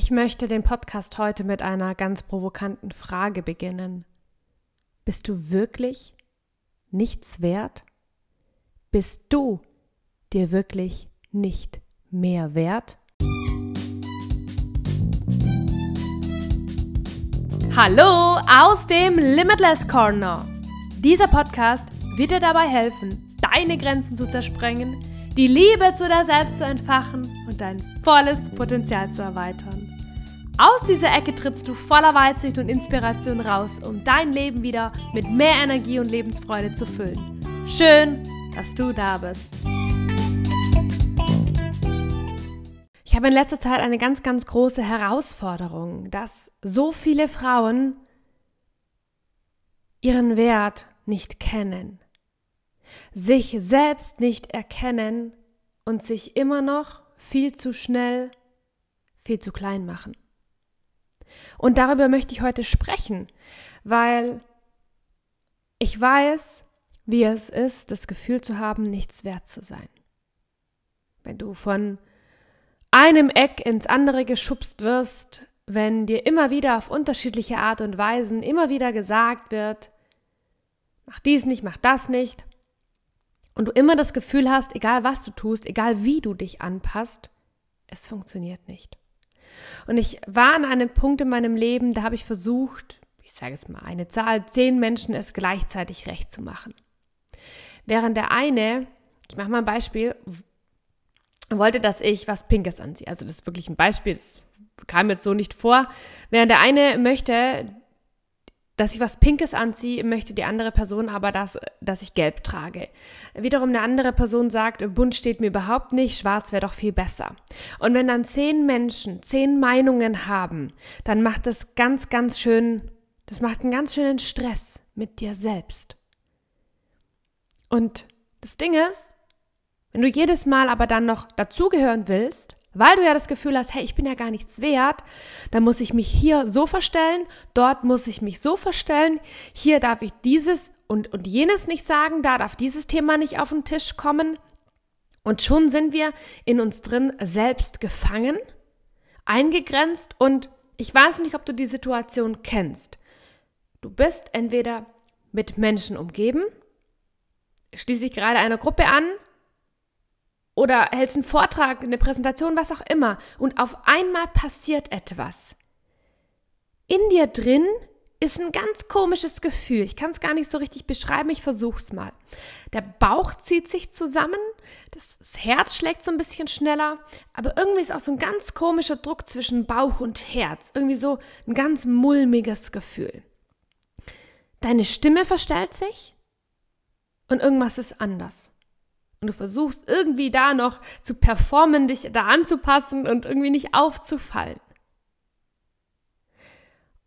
Ich möchte den Podcast heute mit einer ganz provokanten Frage beginnen. Bist du wirklich nichts wert? Bist du dir wirklich nicht mehr wert? Hallo aus dem Limitless Corner. Dieser Podcast wird dir dabei helfen, deine Grenzen zu zersprengen, die Liebe zu dir selbst zu entfachen dein volles Potenzial zu erweitern. Aus dieser Ecke trittst du voller Weitsicht und Inspiration raus, um dein Leben wieder mit mehr Energie und Lebensfreude zu füllen. Schön, dass du da bist. Ich habe in letzter Zeit eine ganz, ganz große Herausforderung, dass so viele Frauen ihren Wert nicht kennen, sich selbst nicht erkennen und sich immer noch viel zu schnell, viel zu klein machen. Und darüber möchte ich heute sprechen, weil ich weiß, wie es ist, das Gefühl zu haben, nichts wert zu sein. Wenn du von einem Eck ins andere geschubst wirst, wenn dir immer wieder auf unterschiedliche Art und Weisen immer wieder gesagt wird, mach dies nicht, mach das nicht, und du immer das Gefühl hast, egal was du tust, egal wie du dich anpasst, es funktioniert nicht. Und ich war an einem Punkt in meinem Leben, da habe ich versucht, ich sage jetzt mal eine Zahl, zehn Menschen es gleichzeitig recht zu machen. Während der eine, ich mache mal ein Beispiel, wollte, dass ich was Pinkes anziehe. Also das ist wirklich ein Beispiel, das kam jetzt so nicht vor. Während der eine möchte, dass ich was Pinkes anziehe, möchte die andere Person aber, dass, dass ich gelb trage. Wiederum eine andere Person sagt, bunt steht mir überhaupt nicht, schwarz wäre doch viel besser. Und wenn dann zehn Menschen zehn Meinungen haben, dann macht das ganz, ganz schön, das macht einen ganz schönen Stress mit dir selbst. Und das Ding ist, wenn du jedes Mal aber dann noch dazugehören willst, weil du ja das Gefühl hast, hey, ich bin ja gar nichts wert, dann muss ich mich hier so verstellen, dort muss ich mich so verstellen, hier darf ich dieses und, und jenes nicht sagen, da darf dieses Thema nicht auf den Tisch kommen. Und schon sind wir in uns drin selbst gefangen, eingegrenzt und ich weiß nicht, ob du die Situation kennst. Du bist entweder mit Menschen umgeben, schließe ich gerade einer Gruppe an, oder hältst einen Vortrag, eine Präsentation, was auch immer. Und auf einmal passiert etwas. In dir drin ist ein ganz komisches Gefühl. Ich kann es gar nicht so richtig beschreiben, ich versuche es mal. Der Bauch zieht sich zusammen, das Herz schlägt so ein bisschen schneller, aber irgendwie ist auch so ein ganz komischer Druck zwischen Bauch und Herz. Irgendwie so ein ganz mulmiges Gefühl. Deine Stimme verstellt sich und irgendwas ist anders und du versuchst irgendwie da noch zu performen, dich da anzupassen und irgendwie nicht aufzufallen.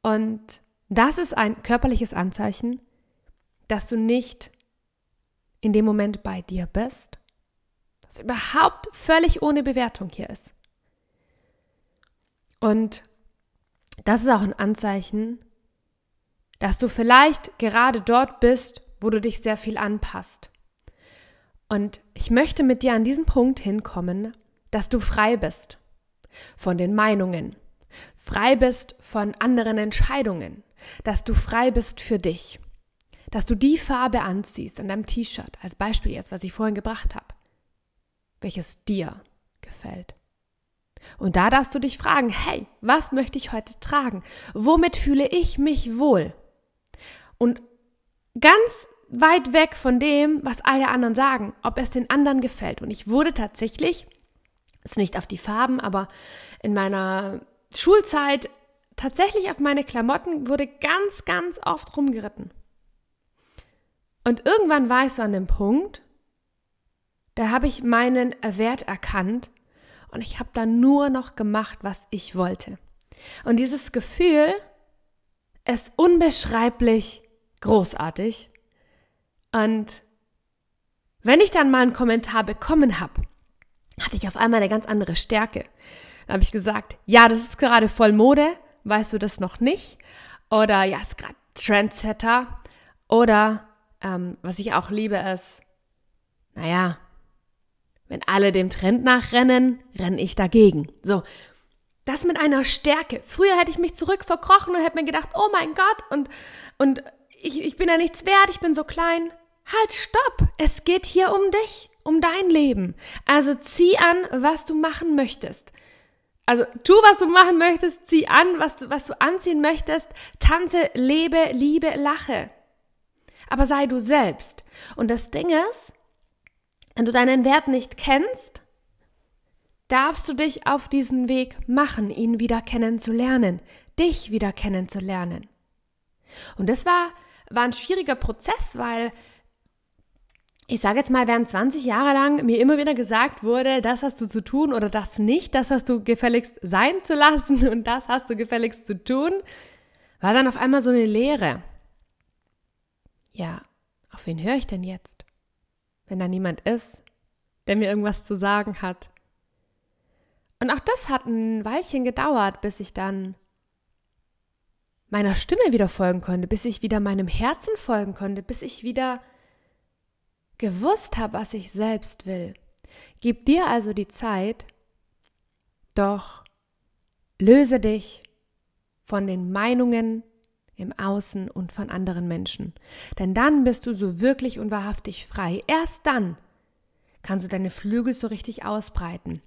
Und das ist ein körperliches Anzeichen, dass du nicht in dem Moment bei dir bist, dass überhaupt völlig ohne Bewertung hier ist. Und das ist auch ein Anzeichen, dass du vielleicht gerade dort bist, wo du dich sehr viel anpasst und ich möchte mit dir an diesen Punkt hinkommen, dass du frei bist von den Meinungen, frei bist von anderen Entscheidungen, dass du frei bist für dich, dass du die Farbe anziehst an deinem T-Shirt, als Beispiel jetzt, was ich vorhin gebracht habe, welches dir gefällt. Und da darfst du dich fragen, hey, was möchte ich heute tragen? Womit fühle ich mich wohl? Und ganz weit weg von dem, was alle anderen sagen, ob es den anderen gefällt. Und ich wurde tatsächlich, ist nicht auf die Farben, aber in meiner Schulzeit tatsächlich auf meine Klamotten wurde ganz, ganz oft rumgeritten. Und irgendwann war ich so an dem Punkt, da habe ich meinen Wert erkannt und ich habe dann nur noch gemacht, was ich wollte. Und dieses Gefühl ist unbeschreiblich großartig. Und wenn ich dann mal einen Kommentar bekommen habe, hatte ich auf einmal eine ganz andere Stärke. Da habe ich gesagt, ja, das ist gerade voll Mode, weißt du das noch nicht? Oder ja, ist gerade Trendsetter. Oder ähm, was ich auch liebe ist, naja, wenn alle dem Trend nachrennen, renne ich dagegen. So, Das mit einer Stärke. Früher hätte ich mich zurückverkrochen und hätte mir gedacht, oh mein Gott, und, und ich, ich bin ja nichts wert, ich bin so klein. Halt, stopp! Es geht hier um dich, um dein Leben. Also zieh an, was du machen möchtest. Also tu, was du machen möchtest, zieh an, was du, was du anziehen möchtest, tanze, lebe, liebe, lache. Aber sei du selbst. Und das Ding ist, wenn du deinen Wert nicht kennst, darfst du dich auf diesen Weg machen, ihn wieder kennenzulernen, dich wieder kennenzulernen. Und das war, war ein schwieriger Prozess, weil ich sage jetzt mal, während 20 Jahre lang mir immer wieder gesagt wurde, das hast du zu tun oder das nicht, das hast du gefälligst sein zu lassen und das hast du gefälligst zu tun, war dann auf einmal so eine Leere. Ja, auf wen höre ich denn jetzt? Wenn da niemand ist, der mir irgendwas zu sagen hat. Und auch das hat ein Weilchen gedauert, bis ich dann meiner Stimme wieder folgen konnte, bis ich wieder meinem Herzen folgen konnte, bis ich wieder gewusst habe, was ich selbst will. Gib dir also die Zeit, doch löse dich von den Meinungen im Außen und von anderen Menschen. Denn dann bist du so wirklich und wahrhaftig frei. Erst dann kannst du deine Flügel so richtig ausbreiten.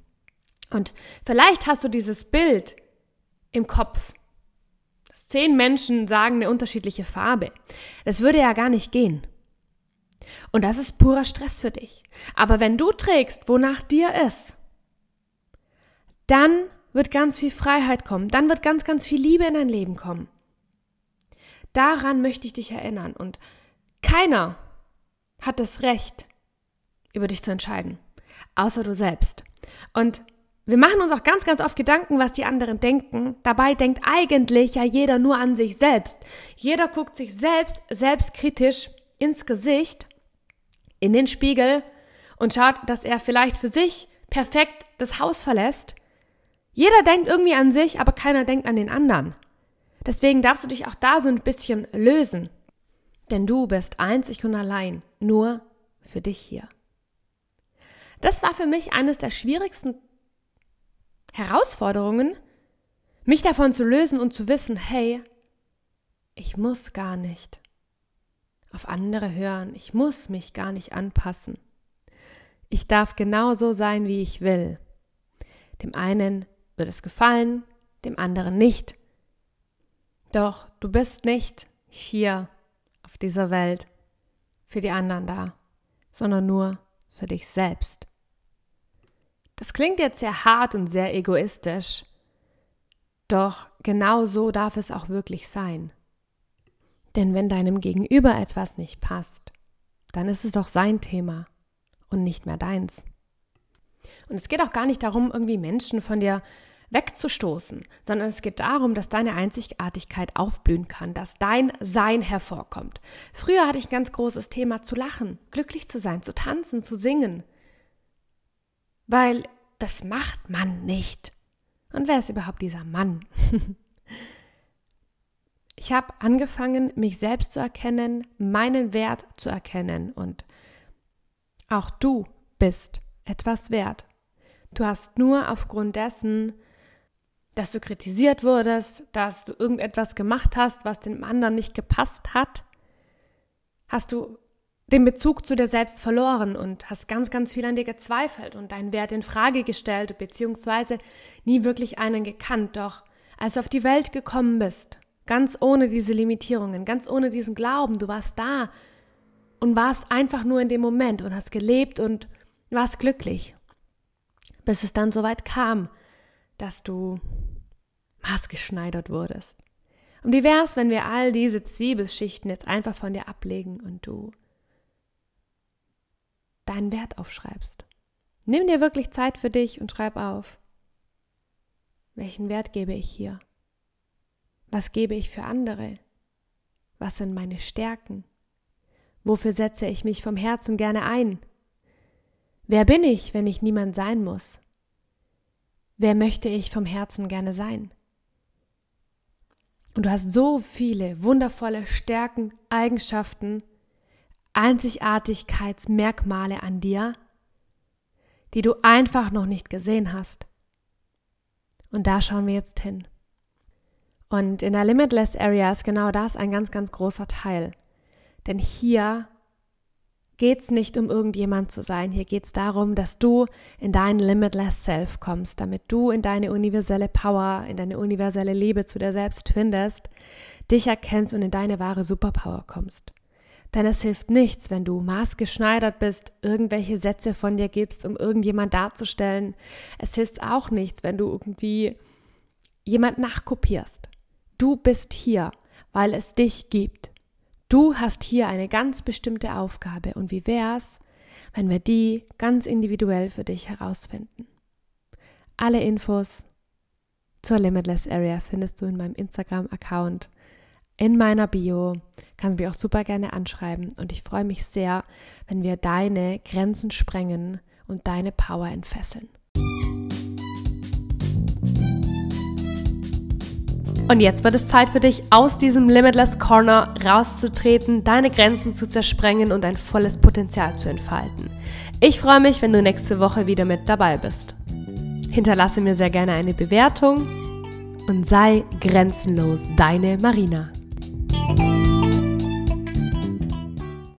Und vielleicht hast du dieses Bild im Kopf. Zehn Menschen sagen eine unterschiedliche Farbe. Das würde ja gar nicht gehen. Und das ist purer Stress für dich. Aber wenn du trägst, wonach dir ist, dann wird ganz viel Freiheit kommen, dann wird ganz, ganz viel Liebe in dein Leben kommen. Daran möchte ich dich erinnern. Und keiner hat das Recht, über dich zu entscheiden, außer du selbst. Und wir machen uns auch ganz, ganz oft Gedanken, was die anderen denken. Dabei denkt eigentlich ja jeder nur an sich selbst. Jeder guckt sich selbst selbstkritisch ins Gesicht in den Spiegel und schaut, dass er vielleicht für sich perfekt das Haus verlässt. Jeder denkt irgendwie an sich, aber keiner denkt an den anderen. Deswegen darfst du dich auch da so ein bisschen lösen. Denn du bist einzig und allein, nur für dich hier. Das war für mich eines der schwierigsten Herausforderungen, mich davon zu lösen und zu wissen, hey, ich muss gar nicht auf andere hören. Ich muss mich gar nicht anpassen. Ich darf genauso sein, wie ich will. Dem einen wird es gefallen, dem anderen nicht. Doch du bist nicht hier auf dieser Welt für die anderen da, sondern nur für dich selbst. Das klingt jetzt sehr hart und sehr egoistisch, doch genau so darf es auch wirklich sein. Denn wenn deinem Gegenüber etwas nicht passt, dann ist es doch sein Thema und nicht mehr deins. Und es geht auch gar nicht darum, irgendwie Menschen von dir wegzustoßen, sondern es geht darum, dass deine Einzigartigkeit aufblühen kann, dass dein Sein hervorkommt. Früher hatte ich ein ganz großes Thema zu lachen, glücklich zu sein, zu tanzen, zu singen. Weil das macht man nicht. Und wer ist überhaupt dieser Mann? Ich habe angefangen, mich selbst zu erkennen, meinen Wert zu erkennen und auch du bist etwas wert. Du hast nur aufgrund dessen, dass du kritisiert wurdest, dass du irgendetwas gemacht hast, was dem anderen nicht gepasst hat, hast du den Bezug zu dir selbst verloren und hast ganz, ganz viel an dir gezweifelt und deinen Wert in Frage gestellt, beziehungsweise nie wirklich einen gekannt. Doch als du auf die Welt gekommen bist, Ganz ohne diese Limitierungen, ganz ohne diesen Glauben. Du warst da und warst einfach nur in dem Moment und hast gelebt und warst glücklich. Bis es dann so weit kam, dass du maßgeschneidert wurdest. Und wie wär's, wenn wir all diese Zwiebelschichten jetzt einfach von dir ablegen und du deinen Wert aufschreibst? Nimm dir wirklich Zeit für dich und schreib auf, welchen Wert gebe ich hier? Was gebe ich für andere? Was sind meine Stärken? Wofür setze ich mich vom Herzen gerne ein? Wer bin ich, wenn ich niemand sein muss? Wer möchte ich vom Herzen gerne sein? Und du hast so viele wundervolle Stärken, Eigenschaften, Einzigartigkeitsmerkmale an dir, die du einfach noch nicht gesehen hast. Und da schauen wir jetzt hin. Und in der Limitless Area ist genau das ein ganz, ganz großer Teil. Denn hier geht es nicht um irgendjemand zu sein. Hier geht es darum, dass du in dein Limitless Self kommst, damit du in deine universelle Power, in deine universelle Liebe zu dir selbst findest, dich erkennst und in deine wahre Superpower kommst. Denn es hilft nichts, wenn du maßgeschneidert bist, irgendwelche Sätze von dir gibst, um irgendjemand darzustellen. Es hilft auch nichts, wenn du irgendwie jemand nachkopierst. Du bist hier, weil es dich gibt. Du hast hier eine ganz bestimmte Aufgabe und wie wär's, wenn wir die ganz individuell für dich herausfinden? Alle Infos zur Limitless Area findest du in meinem Instagram-Account, in meiner Bio. Kannst mich auch super gerne anschreiben und ich freue mich sehr, wenn wir deine Grenzen sprengen und deine Power entfesseln. Und jetzt wird es Zeit für dich, aus diesem Limitless Corner rauszutreten, deine Grenzen zu zersprengen und dein volles Potenzial zu entfalten. Ich freue mich, wenn du nächste Woche wieder mit dabei bist. Hinterlasse mir sehr gerne eine Bewertung und sei grenzenlos deine Marina.